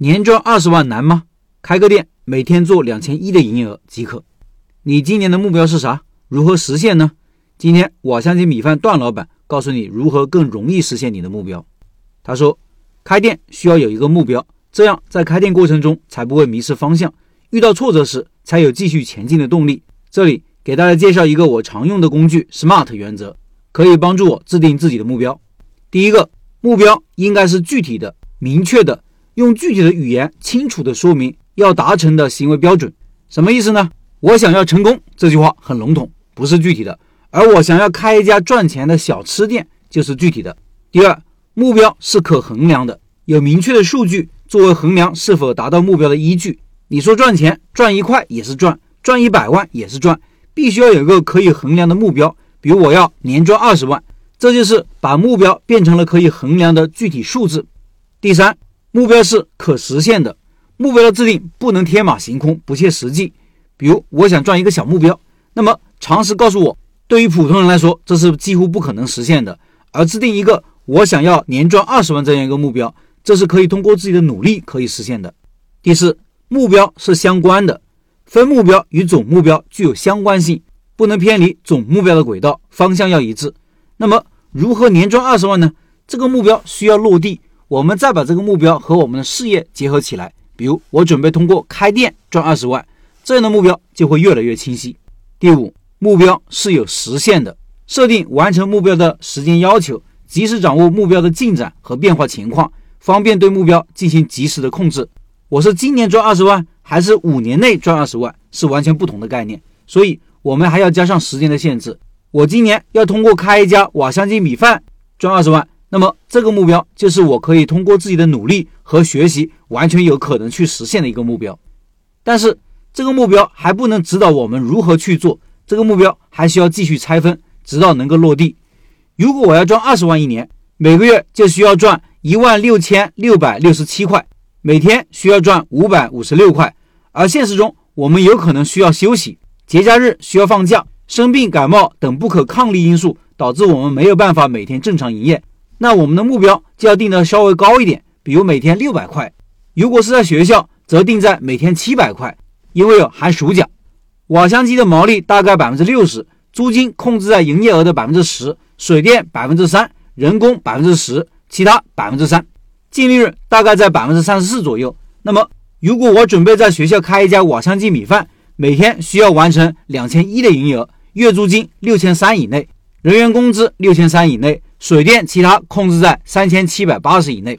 年赚二十万难吗？开个店，每天做两千一的营业额即可。你今年的目标是啥？如何实现呢？今天我相信米饭段老板告诉你如何更容易实现你的目标。他说，开店需要有一个目标，这样在开店过程中才不会迷失方向，遇到挫折时才有继续前进的动力。这里给大家介绍一个我常用的工具 SMART 原则，可以帮助我制定自己的目标。第一个目标应该是具体的、明确的。用具体的语言清楚地说明要达成的行为标准，什么意思呢？我想要成功这句话很笼统，不是具体的；而我想要开一家赚钱的小吃店就是具体的。第二，目标是可衡量的，有明确的数据作为衡量是否达到目标的依据。你说赚钱，赚一块也是赚，赚一百万也是赚，必须要有一个可以衡量的目标。比如我要年赚二十万，这就是把目标变成了可以衡量的具体数字。第三。目标是可实现的，目标的制定不能天马行空、不切实际。比如，我想赚一个小目标，那么常识告诉我，对于普通人来说，这是几乎不可能实现的。而制定一个我想要年赚二十万这样一个目标，这是可以通过自己的努力可以实现的。第四，目标是相关的，分目标与总目标具有相关性，不能偏离总目标的轨道，方向要一致。那么，如何年赚二十万呢？这个目标需要落地。我们再把这个目标和我们的事业结合起来，比如我准备通过开店赚二十万，这样的目标就会越来越清晰。第五，目标是有实现的，设定完成目标的时间要求，及时掌握目标的进展和变化情况，方便对目标进行及时的控制。我是今年赚二十万，还是五年内赚二十万，是完全不同的概念，所以我们还要加上时间的限制。我今年要通过开一家瓦香鸡米饭赚二十万。那么这个目标就是我可以通过自己的努力和学习，完全有可能去实现的一个目标。但是这个目标还不能指导我们如何去做，这个目标还需要继续拆分，直到能够落地。如果我要赚二十万一年，每个月就需要赚一万六千六百六十七块，每天需要赚五百五十六块。而现实中，我们有可能需要休息，节假日需要放假，生病感冒等不可抗力因素导致我们没有办法每天正常营业。那我们的目标就要定的稍微高一点，比如每天六百块。如果是在学校，则定在每天七百块，因为有寒暑假。瓦香鸡的毛利大概百分之六十，租金控制在营业额的百分之十，水电百分之三，人工百分之十，其他百分之三，净利润大概在百分之三十四左右。那么，如果我准备在学校开一家瓦香鸡米饭，每天需要完成两千一的营业额，月租金六千三以内，人员工资六千三以内。水电其他控制在三千七百八十以内。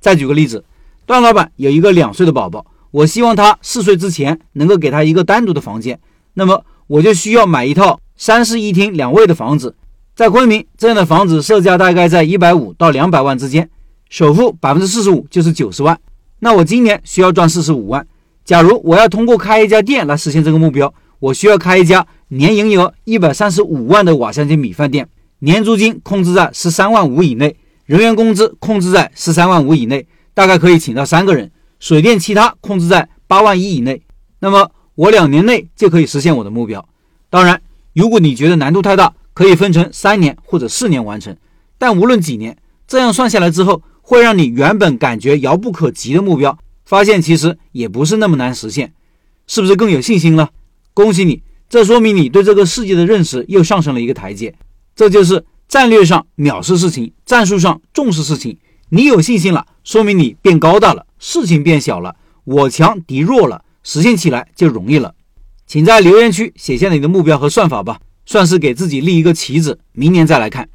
再举个例子，段老板有一个两岁的宝宝，我希望他四岁之前能够给他一个单独的房间，那么我就需要买一套三室一厅两卫的房子。在昆明，这样的房子售价大概在一百五到两百万之间，首付百分之四十五就是九十万。那我今年需要赚四十五万。假如我要通过开一家店来实现这个目标，我需要开一家年营业额一百三十五万的瓦香鸡米饭店。年租金控制在十三万五以内，人员工资控制在十三万五以内，大概可以请到三个人。水电其他控制在八万一以内。那么我两年内就可以实现我的目标。当然，如果你觉得难度太大，可以分成三年或者四年完成。但无论几年，这样算下来之后，会让你原本感觉遥不可及的目标，发现其实也不是那么难实现。是不是更有信心了？恭喜你，这说明你对这个世界的认识又上升了一个台阶。这就是战略上藐视事情，战术上重视事情。你有信心了，说明你变高大了，事情变小了，我强敌弱了，实现起来就容易了。请在留言区写下你的目标和算法吧，算是给自己立一个旗子，明年再来看。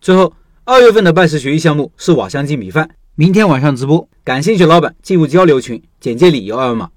最后，二月份的拜师学艺项目是瓦香鸡米饭，明天晚上直播，感兴趣老板进入交流群，简介里有二维码。